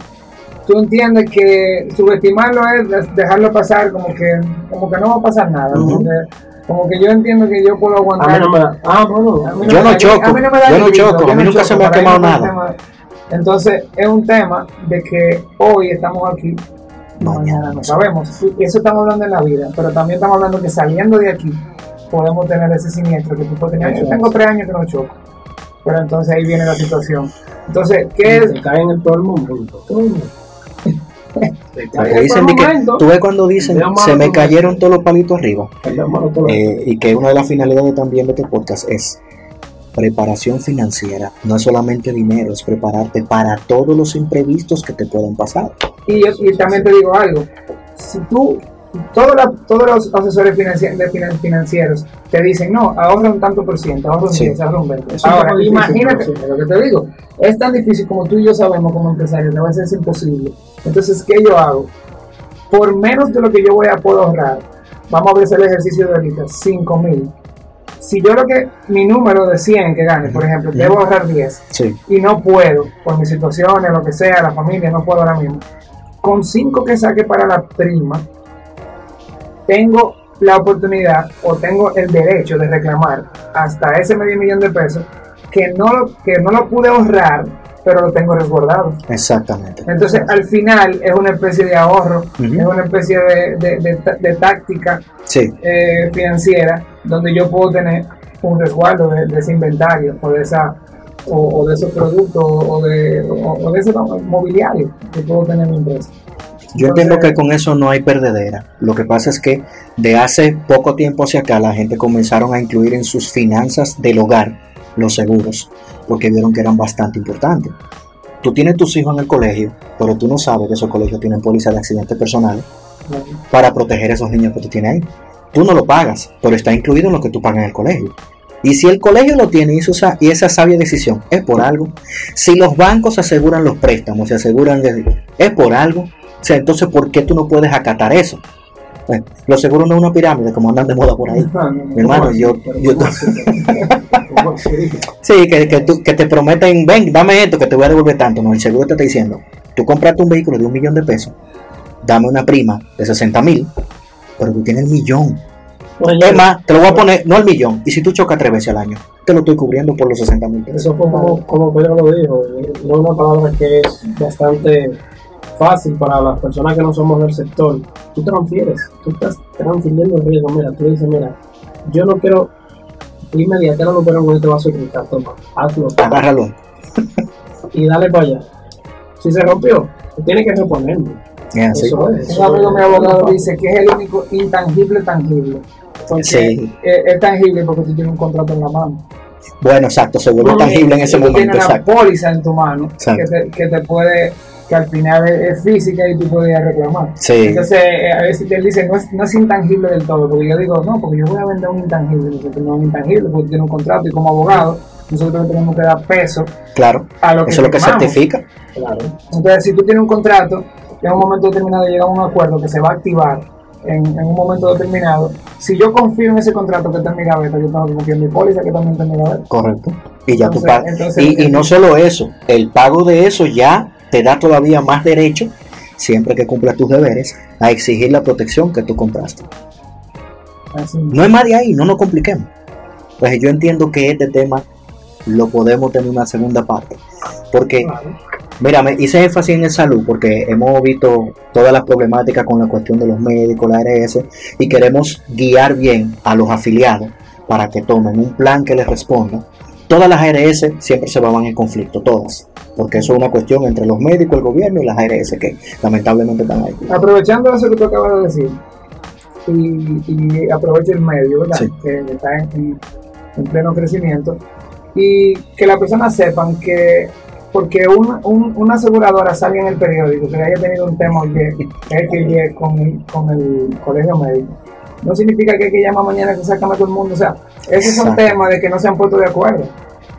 [SPEAKER 2] tú entiendes que subestimarlo es de- dejarlo pasar como que, como que no va a pasar nada, como, que, como que yo entiendo que yo puedo
[SPEAKER 3] A
[SPEAKER 2] aguantar.
[SPEAKER 3] mí no me da. Ah, bueno.
[SPEAKER 2] A mí
[SPEAKER 1] Yo
[SPEAKER 2] me
[SPEAKER 1] no
[SPEAKER 2] da-
[SPEAKER 1] choco,
[SPEAKER 2] a mí no me da
[SPEAKER 1] yo no
[SPEAKER 2] grito,
[SPEAKER 1] choco, a mí nunca se me ha quemado nada.
[SPEAKER 2] tema- Entonces, es un tema de que hoy estamos aquí,
[SPEAKER 1] Mañana no
[SPEAKER 2] sabemos. Eso estamos hablando en la vida, pero también estamos hablando que saliendo de aquí podemos tener ese siniestro que tú puedes tener. Yo tengo tres años que no choco, pero entonces ahí viene la situación. Entonces, ¿qué es?
[SPEAKER 3] Se caen en todo el mundo. Todo el mundo.
[SPEAKER 1] Porque
[SPEAKER 3] caen
[SPEAKER 1] dicen que, tú ves cuando dicen se me cayeron todos los palitos arriba. Eh, y que una de las finalidades también de este podcast es preparación financiera. No es solamente dinero, es prepararte para todos los imprevistos que te puedan pasar.
[SPEAKER 2] Y, yo- y también te digo algo, si tú, todos la- todos los asesores financi- de finan- financieros te dicen, no, ahorra un tanto por ciento, ahorra un
[SPEAKER 1] Sí.
[SPEAKER 2] 10, ahorra un 20.
[SPEAKER 3] Es un
[SPEAKER 2] Ahora, imagínate, lo que te digo, es tan difícil como tú y yo sabemos como empresarios, a veces es imposible. Entonces, ¿qué yo hago? Por menos de lo que yo voy a poder ahorrar, vamos a ver el ejercicio de ahorita, 5 mil. Si yo lo que, mi número de 100 que gane, por ejemplo, debo ahorrar 10,
[SPEAKER 1] Sí,
[SPEAKER 2] y no puedo, por mis situaciones, lo que sea, la familia, no puedo ahora mismo. Con cinco que saque para la prima, tengo la oportunidad o tengo el derecho de reclamar hasta ese medio millón de pesos que no que no lo pude ahorrar, pero lo tengo resguardado.
[SPEAKER 1] exactamente.
[SPEAKER 2] Entonces, al final es una especie de ahorro, es una especie de, de- de ta- de táctica
[SPEAKER 1] Sí,
[SPEAKER 2] eh, financiera donde yo puedo tener un resguardo de, ese inventario o de esa o, o de esos productos o de, o, o de ese mobiliario que puedo tener en mi empresa.
[SPEAKER 1] Yo entiendo que con eso no hay perdedera. Lo que pasa es que de hace poco tiempo hacia acá la gente comenzaron a incluir en sus finanzas del hogar los seguros, porque vieron que eran bastante importantes. Tú tienes tus hijos en el colegio, pero tú no sabes que esos colegios tienen póliza de accidentes personales para proteger a esos niños que tú tienes ahí. Tú no lo pagas, pero está incluido en lo que tú pagas en el colegio. Y si el colegio lo tiene y, esa sabia decisión es por algo, si los bancos aseguran los préstamos, se aseguran es por algo, o sea, entonces ¿por qué tú no puedes acatar eso? Eh, los seguros no es una pirámide como andan de moda por ahí. Mi hermano, yo- yo- Sí, que, que, tú- que te prometen, ven, dame esto, que te voy a devolver tanto. No, el seguro te está diciendo, tú compraste un vehículo de un millón de pesos, dame una prima de 60 mil, pero tú tienes el millón. Es más, te lo voy a poner, no el millón, y si tú chocas tres veces al año, te lo estoy cubriendo por los 60 mil pesos.
[SPEAKER 3] Eso como, como Pedro lo dijo, no es una palabra que es bastante fácil para las personas que no somos del sector. Tú transfieres, tú estás transfiriendo el riesgo. Mira, tú dices, mira, yo no quiero inmediatamente no pero no te vas a cristal, toma, hazlo
[SPEAKER 1] Agárralo.
[SPEAKER 3] y dale para allá. Si se rompió, tú tienes que reponerlo. Eso es.
[SPEAKER 2] Un amigo mi abogado dice que es el único intangible tangible. Porque
[SPEAKER 1] Sí.
[SPEAKER 2] es, es tangible porque tú tienes un contrato en la mano.
[SPEAKER 1] Bueno, exacto, se vuelve tangible en ese momento,
[SPEAKER 2] Tienes una póliza en tu mano que
[SPEAKER 1] Exacto.
[SPEAKER 2] te, que te puede, que al final es, es física y tú a reclamar.
[SPEAKER 1] Sí,
[SPEAKER 2] Entonces, eh, a veces él dice, no es, no es intangible del todo, porque yo digo, no, porque yo voy a vender un intangible, que no es un intangible, porque tiene un contrato y como abogado, nosotros tenemos que dar peso
[SPEAKER 1] claro.
[SPEAKER 2] a lo que
[SPEAKER 1] Eso es lo que certifica.
[SPEAKER 3] Claro.
[SPEAKER 2] Entonces, si tú tienes un contrato y en un momento determinado llega a un acuerdo que se va a activar en, en un momento determinado, si yo confío en ese contrato que está en mi gaveta, yo tengo que confiar en mi póliza que también está en mi gaveta.
[SPEAKER 1] Correcto. Y ya tú
[SPEAKER 2] Entonces-
[SPEAKER 1] pagas.
[SPEAKER 2] entonces-
[SPEAKER 1] Y, y no solo eso, el pago de eso ya te da todavía más derecho, siempre que cumplas tus deberes, a exigir la protección que tú compraste.
[SPEAKER 2] Así.
[SPEAKER 1] No es más de ahí, no nos compliquemos. Pues yo entiendo que este tema lo podemos tener una segunda parte. Porque,
[SPEAKER 3] Claro.
[SPEAKER 1] mira, me hice énfasis en el salud porque hemos visto todas las problemáticas con la cuestión de los médicos, la ARS, y queremos guiar bien a los afiliados para que tomen un plan que les responda. Todas las ARS siempre se van en conflicto, todas. Porque eso es una cuestión entre los médicos, el gobierno y las ARS que lamentablemente están ahí.
[SPEAKER 2] Aprovechando eso que tú acabas de decir, y, y aprovecho el medio, ¿verdad?
[SPEAKER 1] Sí.
[SPEAKER 2] Que está en, en- en pleno crecimiento, y que las personas sepan que porque un- un- una aseguradora salga en el periódico que haya tenido un tema que, que, que con, el, con el colegio médico, no significa que hay que llamar mañana que sacan a todo el mundo. O sea, esos son
[SPEAKER 1] Exacto.
[SPEAKER 2] temas de que no se han puesto de acuerdo.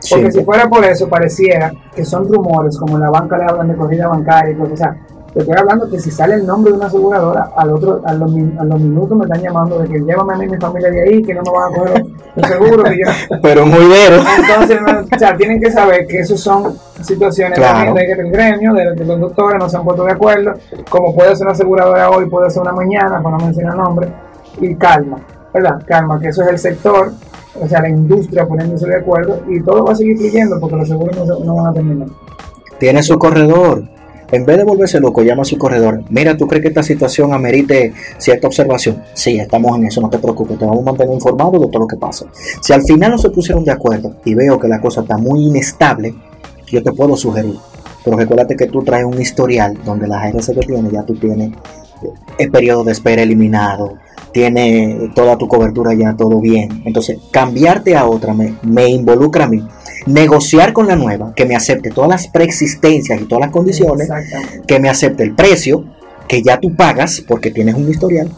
[SPEAKER 2] Porque
[SPEAKER 1] Sí.
[SPEAKER 2] si fuera por eso, pareciera que son rumores, como en la banca le hablan de corrida bancaria y cosas. O sea, te estoy hablando que si sale el nombre de una aseguradora, al otro, a los, min- a los minutos me están llamando de que llévame a mí y mi familia de ahí, que no me van a coger los, seguros. que yo-
[SPEAKER 1] Pero muy vero.
[SPEAKER 2] Entonces, no, o sea, tienen que saber que eso son situaciones
[SPEAKER 1] Claro.
[SPEAKER 2] de, de- del gremio, de, de los doctores, no se han puesto de acuerdo, como puede ser una aseguradora hoy, puede ser una mañana, para no mencionar nombres, y calma, ¿verdad? Calma, que eso es el sector, o sea, la industria poniéndose de acuerdo, y todo va a seguir fluyendo porque los seguros no, se- no van a terminar.
[SPEAKER 1] tiene su corredor. En vez de volverse loco, llama a su corredor. Mira, ¿tú crees que esta situación amerite cierta observación? Sí, estamos en eso, no te preocupes, te vamos a mantener informado de todo lo que pasa. Si al final no se pusieron de acuerdo y veo que la cosa está muy inestable, yo te puedo sugerir. Pero recuérdate que tú traes un historial donde la ARS que tiene, ya tú tienes eh, el periodo de espera eliminado, tiene toda tu cobertura ya todo bien. Entonces, cambiarte a otra me, me involucra a mí negociar con la nueva, que me acepte todas las preexistencias y todas las condiciones, que me acepte el precio, que ya tú pagas porque tienes un historial,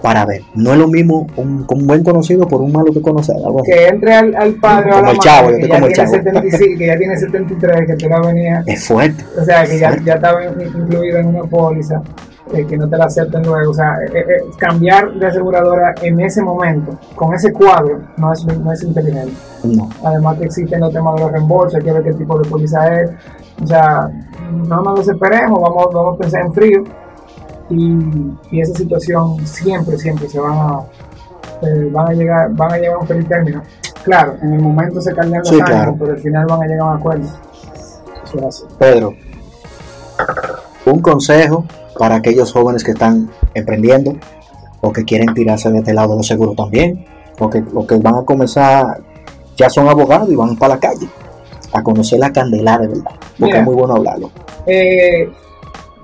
[SPEAKER 1] para ver. No es lo mismo un, un buen conocido por un malo que conocer. algo así.
[SPEAKER 2] Que entre al, al padre o a la
[SPEAKER 1] el chavo,
[SPEAKER 2] madre,
[SPEAKER 1] yo
[SPEAKER 2] que
[SPEAKER 1] como el chavo.
[SPEAKER 2] 75, que ya tiene 73, que te la venía
[SPEAKER 1] Es fuerte.
[SPEAKER 2] O sea, que ya, ya estaba in- incluido en una póliza, eh, que no te la acepten luego. O sea, eh, eh, cambiar de aseguradora en ese momento, con ese cuadro, no es, no es inteligente.
[SPEAKER 1] No.
[SPEAKER 2] Además que existen los temas de los reembolsos, hay que ver qué tipo de póliza es. O sea, no nos desesperemos, vamos, vamos a pensar en frío. Y, y esa situación siempre, siempre se van a, van a llegar, van a llegar a un feliz término. Claro, en el momento se cargan los
[SPEAKER 1] Sí, claro.
[SPEAKER 2] pero al final van a llegar a un acuerdo.
[SPEAKER 3] Eso es así.
[SPEAKER 1] Pedro, un consejo para aquellos jóvenes que están emprendiendo o que quieren tirarse de este lado de los seguros también, o que, o que van a comenzar, ya son abogados y van para la calle a conocer la candela de verdad, porque
[SPEAKER 2] Mira.
[SPEAKER 1] es muy bueno hablarlo.
[SPEAKER 2] Eh,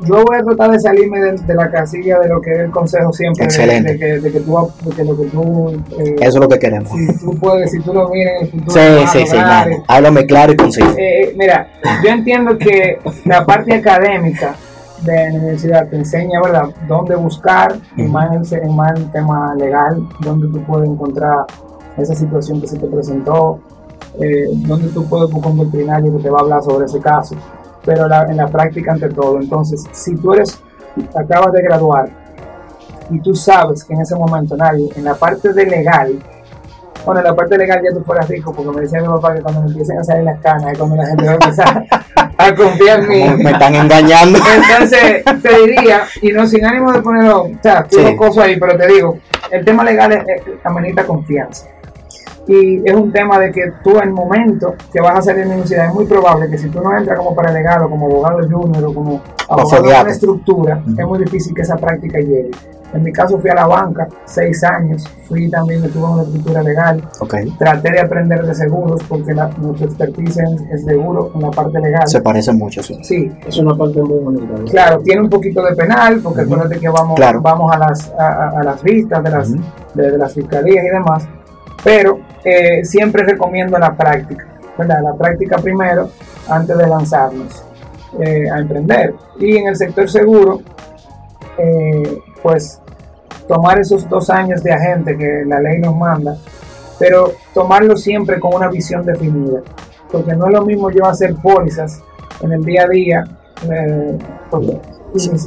[SPEAKER 2] yo voy a tratar de salirme de, de la casilla de lo que es el consejo siempre.
[SPEAKER 1] Excelente.
[SPEAKER 2] De, que, de que tú, de que lo que tú, eh,
[SPEAKER 1] Eso es lo que queremos.
[SPEAKER 2] si tú puedes, si tú lo miras en el futuro,
[SPEAKER 1] Sí, sí, sí. Háblame claro y conciso.
[SPEAKER 2] Eh, eh, mira, yo entiendo que la parte académica de la universidad te enseña, ¿verdad?, dónde buscar,
[SPEAKER 1] Ujú.
[SPEAKER 2] más en, en más en tema legal, dónde tú puedes encontrar esa situación que se te presentó, eh, dónde tú puedes buscar un veterinario que te va a hablar sobre ese caso, pero la- en la práctica ante todo. Entonces, si tú eres, acabas de graduar y tú sabes que en ese momento nadie, en la parte de legal, bueno, en la parte legal ya tú fueras rico, porque me decía mi papá que cuando me empiecen a salir las canas es cuando la gente va a empezar a confiar en mí.
[SPEAKER 1] Me están engañando.
[SPEAKER 2] Entonces, te diría, y no sin ánimo de ponerlo, o sea,
[SPEAKER 1] Sí.
[SPEAKER 2] cosas ahí, pero te digo, el tema legal es, es- amerita confianza. Y es un tema de que tú, en el momento que vas a salir de la universidad, es muy probable que si tú no entras como paralegado, como abogado junior o como abogado de una estructura, es muy difícil que esa práctica llegue. En mi caso, fui a la banca seis años, fui también, estuve en una estructura legal, traté de aprender de seguros, porque la, nuestra expertise es, es seguro en la parte legal.
[SPEAKER 1] Se parecen mucho, sí.
[SPEAKER 2] Sí,
[SPEAKER 3] Es una parte muy bonita. ¿no?
[SPEAKER 2] Claro, tiene un poquito de penal, porque
[SPEAKER 1] Ujú.
[SPEAKER 2] acuérdate que vamos,
[SPEAKER 1] Claro.
[SPEAKER 2] vamos a, las, a, las vistas de las, de las fiscalías y demás, pero eh, siempre recomiendo la práctica, ¿verdad? La práctica primero antes de lanzarnos eh, a emprender. Y en el sector seguro, eh, pues tomar esos dos años de agente que la ley nos manda, pero tomarlo siempre con una visión definida, porque no es lo mismo yo hacer pólizas en el día a día, eh, porque-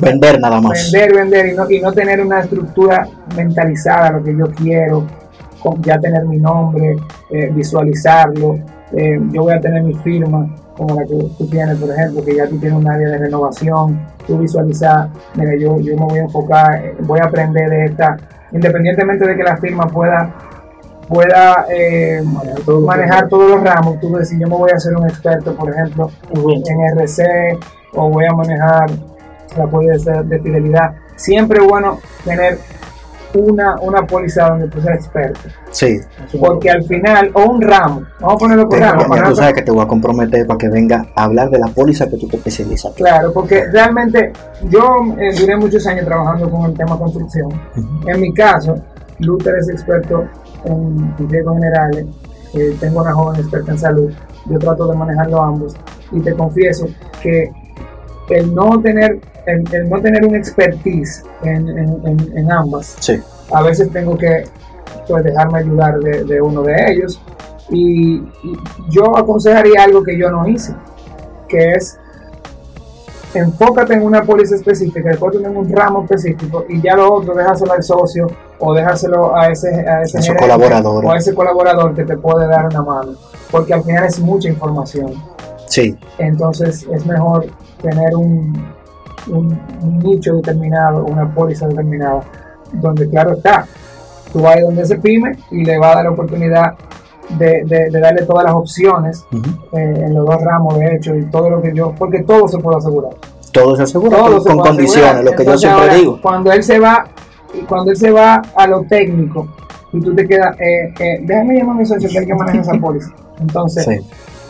[SPEAKER 1] Vender nada más.
[SPEAKER 2] vender, vender y no, y no tener una estructura mentalizada, lo que yo quiero, con ya tener mi nombre, eh, visualizarlo, eh, yo voy a tener mi firma, como la que tú tienes, por ejemplo, que ya tú tienes un área de renovación, tú visualizar, mira, yo, yo me voy a enfocar, eh, voy a aprender de esta, independientemente de que la firma pueda pueda eh,
[SPEAKER 3] Manejar todo
[SPEAKER 2] todos los ramos, tú decir, yo me voy a hacer un experto, por ejemplo, en RC o voy a manejar la póliza de fidelidad. Siempre es bueno tener una, una póliza donde tú seas experto.
[SPEAKER 1] Sí.
[SPEAKER 2] Porque al final, o un ramo, vamos a ponerlo por ramo.
[SPEAKER 1] ya tú sabes que te voy a comprometer para que venga a hablar de la póliza que tú te especializas.
[SPEAKER 2] Claro, porque realmente yo eh, duré muchos años trabajando con el tema construcción. En mi caso, Luther es experto en, en riesgos generales, eh, tengo una joven experta en salud, yo trato de manejarlo ambos y te confieso que el no tener, el, el no tener un expertise en, en- en- en ambas,
[SPEAKER 1] Sí.
[SPEAKER 2] a veces tengo que pues, dejarme ayudar de, de uno de ellos y, y yo aconsejaría algo que yo no hice, que es enfócate en una póliza específica, después en un ramo específico y ya lo otro déjaselo al socio o déjaselo a ese, a ese gerente
[SPEAKER 1] colaborador.
[SPEAKER 2] o a ese colaborador que te puede dar una mano, porque al final es mucha información.
[SPEAKER 1] Sí.
[SPEAKER 2] Entonces es mejor tener un, un- un nicho determinado, una póliza determinada, donde claro está, tú vas a donde ese pyme y le va a dar la oportunidad de, de- de darle todas las opciones eh, en los dos ramos de hecho y todo lo que yo, porque todo se puede asegurar.
[SPEAKER 1] Todo se asegura
[SPEAKER 2] Todo
[SPEAKER 1] con,
[SPEAKER 2] se
[SPEAKER 1] con condiciones,
[SPEAKER 2] asegurar.
[SPEAKER 1] lo que yo siempre
[SPEAKER 2] ahora,
[SPEAKER 1] digo.
[SPEAKER 2] Cuando él se va, cuando él se va a lo técnico y tú te quedas, eh, eh, déjame llamar a mi socio que el que maneja esa póliza. Entonces,
[SPEAKER 1] Sí.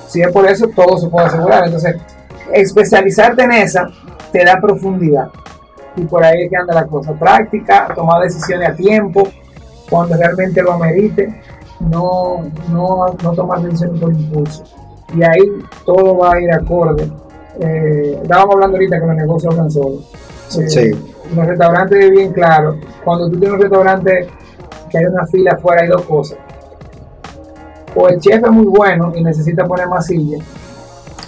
[SPEAKER 2] si es por eso, todo se puede asegurar. Entonces, especializarte en esa te da profundidad. Y por ahí es que anda la cosa. Práctica, tomar decisiones a tiempo, cuando realmente lo amerite, no, no, no tomar decisiones por impulso. Y ahí todo va a ir acorde. Eh, estábamos hablando ahorita que los negocios hablan solos. Eh,
[SPEAKER 1] Sí.
[SPEAKER 2] Los restaurantes es bien claro. Cuando tú tienes un restaurante que hay una fila afuera, hay dos cosas. O el chef es muy bueno y necesita poner más sillas,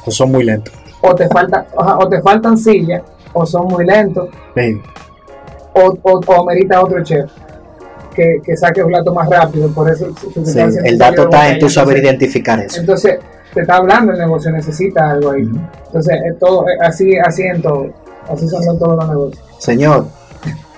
[SPEAKER 1] Pues son muy lentos.
[SPEAKER 2] O te, falta, ajá, o te faltan sillas, o son muy lentos,
[SPEAKER 1] Sí.
[SPEAKER 2] o, o, o amerita otro chef que, que saque el plato más rápido. Por eso
[SPEAKER 1] Sí, El dato está en tu saber identificar eso.
[SPEAKER 2] Entonces, te está hablando el negocio, necesita algo ahí. Entonces, es todo, así, así en todo. Así son todos los negocios.
[SPEAKER 1] Señor,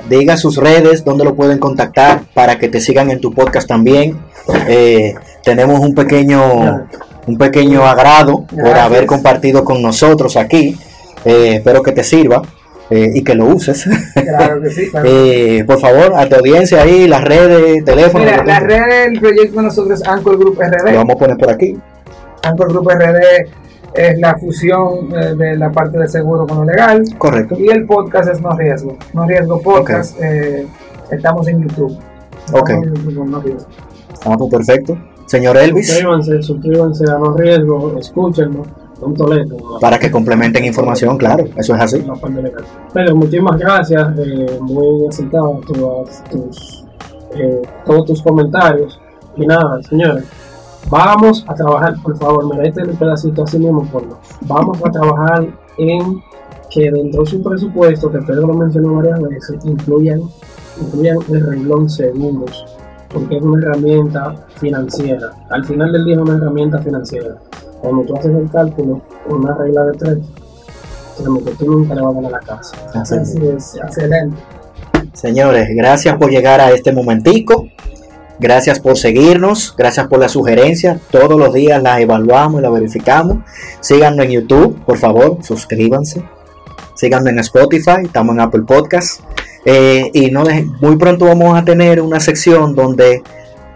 [SPEAKER 1] diga sus redes, donde lo pueden contactar para que te sigan en tu podcast también. Eh, tenemos un pequeño, un pequeño agrado por haber compartido con nosotros aquí. Eh, espero que te sirva eh, y que lo uses.
[SPEAKER 2] Claro que sí. claro.
[SPEAKER 1] Eh, por favor, a tu audiencia ahí, las redes, teléfono.
[SPEAKER 2] Mira,
[SPEAKER 1] lo que
[SPEAKER 2] la
[SPEAKER 1] tengas.
[SPEAKER 2] red del proyecto de nosotros es Anchor Group
[SPEAKER 1] Lo
[SPEAKER 2] RD.
[SPEAKER 1] vamos a poner por aquí.
[SPEAKER 2] Anchor Group RD es la fusión eh, de la parte de seguro con lo legal.
[SPEAKER 1] Correcto.
[SPEAKER 2] Y el podcast es No Riesgo. No Riesgo Podcast. estamos en YouTube. Estamos
[SPEAKER 1] Ok.
[SPEAKER 2] en YouTube con No Riesgo.
[SPEAKER 1] Ah, pues perfecto. Señor Elvis,
[SPEAKER 3] Suscríbanse, suscríbanse a No Riesgo, escúchenlo, un toleto.
[SPEAKER 1] para que complementen información, claro, eso es así.
[SPEAKER 3] Pero muchísimas gracias, eh, muy aceptadas todas tus, eh, todos tus comentarios. Y nada, señores, vamos a trabajar, por favor, mira, este es el pedacito así mismo, ponlo. Vamos a trabajar en que dentro de su presupuesto, que Pedro lo mencionó varias veces, incluyan, incluyan el renglón seguros, porque es una herramienta financiera. Al final del día es una herramienta financiera. Cuando tú haces el cálculo, una regla de tres, créeme que tú nunca le vas a ganar la casa.
[SPEAKER 1] Así es.
[SPEAKER 2] Así es, excelente.
[SPEAKER 1] Señores, gracias por llegar a este momentico. Gracias por seguirnos, gracias por las sugerencias. Todos los días las evaluamos y las verificamos. Síganos en YouTube, por favor, suscríbanse. Síganos en Spotify, estamos en Apple Podcast. Eh, y no muy pronto vamos a tener una sección donde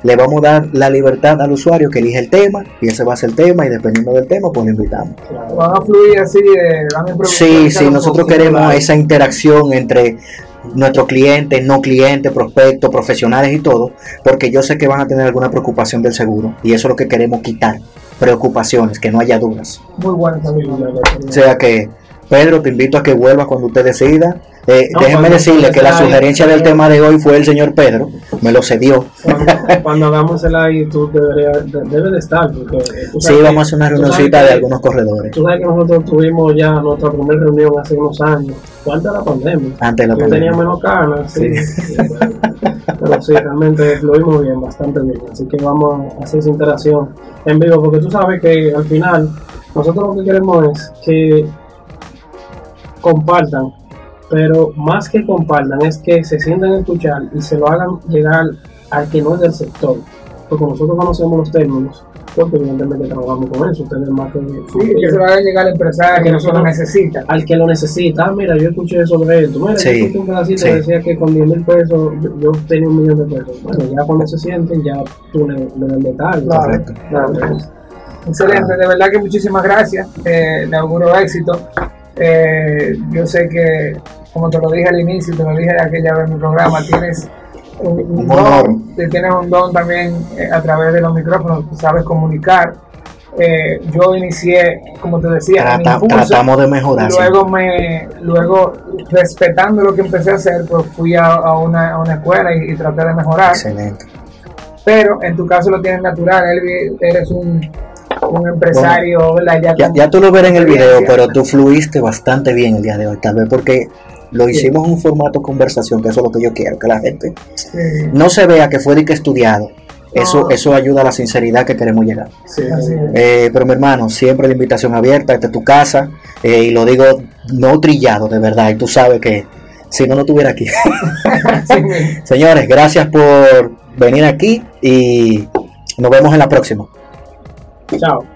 [SPEAKER 1] le vamos a dar la libertad al usuario que elige el tema y ese va a ser el tema y dependiendo del tema pues lo invitamos.
[SPEAKER 2] Van a fluir así, eh, van a
[SPEAKER 1] Sí, sí, nosotros queremos esa interacción entre nuestros clientes, no clientes, prospectos, profesionales y todo, porque yo sé que van a tener alguna preocupación del seguro y eso es lo que queremos quitar, preocupaciones, que no haya dudas.
[SPEAKER 2] Muy bueno también.
[SPEAKER 1] O sea que, Pedro, te invito a que vuelvas cuando usted decida. Eh,
[SPEAKER 3] No,
[SPEAKER 1] déjeme decirle que la sugerencia
[SPEAKER 3] eh,
[SPEAKER 1] del tema de hoy fue el señor Pedro, me lo cedió.
[SPEAKER 3] Cuando, cuando hagamos el live, tú deberías, de- debe de estar. Porque, eh,
[SPEAKER 1] Sí, vamos a hacer una reunioncita
[SPEAKER 3] que-
[SPEAKER 1] de algunos corredores
[SPEAKER 3] Tú sabes que nosotros tuvimos ya nuestra primera reunión hace unos años, antes de la pandemia.
[SPEAKER 1] antes de la
[SPEAKER 3] Yo tenía
[SPEAKER 1] pandemia.
[SPEAKER 3] menos canas, sí. Pero sí, realmente fluimos bien, bastante bien. Así que vamos a hacer esa interacción en vivo, porque tú sabes que al final nosotros lo que queremos es que compartan, pero más que compartan es que se sientan a escuchar y se lo hagan llegar al que no es del sector. Porque nosotros conocemos los términos, porque evidentemente trabajamos con eso, ustedes más que...
[SPEAKER 2] Sí, que se lo haga llegar al empresario que nosotros necesita.
[SPEAKER 3] al que lo necesita, ah, mira, yo escuché sobre esto, mira,
[SPEAKER 1] Sí,
[SPEAKER 3] yo escuché un pedacito
[SPEAKER 1] sí.
[SPEAKER 3] que decía que con 10 mil pesos yo, yo tenía un millón de pesos. Bueno, ya cuando se sienten, ya tú le, le das detalle.
[SPEAKER 2] Claro.
[SPEAKER 1] Correcto.
[SPEAKER 3] Claro.
[SPEAKER 2] Excelente, de verdad que muchísimas gracias. Eh, le auguro éxito. Eh, yo sé que, como te lo dije al inicio, te lo dije aquella vez en mi programa, tienes un, don, te tienes un don también eh, a través de los micrófonos, sabes comunicar. Eh, yo inicié, como te decía,
[SPEAKER 1] Trata-
[SPEAKER 2] impulso.
[SPEAKER 1] tratamos de mejorar.
[SPEAKER 2] Luego me, luego respetando lo que empecé a hacer, pues fui a, a una, a una escuela y, y traté de mejorar.
[SPEAKER 1] Excelente.
[SPEAKER 2] Pero en tu caso lo tienes natural, Elvi, eres un, un empresario, ¿verdad? Ya,
[SPEAKER 1] Ya,
[SPEAKER 2] con
[SPEAKER 1] ya tú lo verás en el video, pero tú fluiste bastante bien el día de hoy, tal vez porque lo hicimos en un formato conversación, que eso es lo que yo quiero, que la gente
[SPEAKER 2] Sí,
[SPEAKER 1] no se vea que fue de que estudiado. Eso, eso ayuda a la sinceridad que queremos llegar.
[SPEAKER 3] Sí,
[SPEAKER 2] así es.
[SPEAKER 1] Eh, pero mi hermano, siempre la invitación abierta, esta es tu casa, eh, y lo digo no trillado, de verdad, y tú sabes que si no, no estuviera aquí. Señores, gracias por venir aquí y nos vemos en la próxima.
[SPEAKER 3] Chao.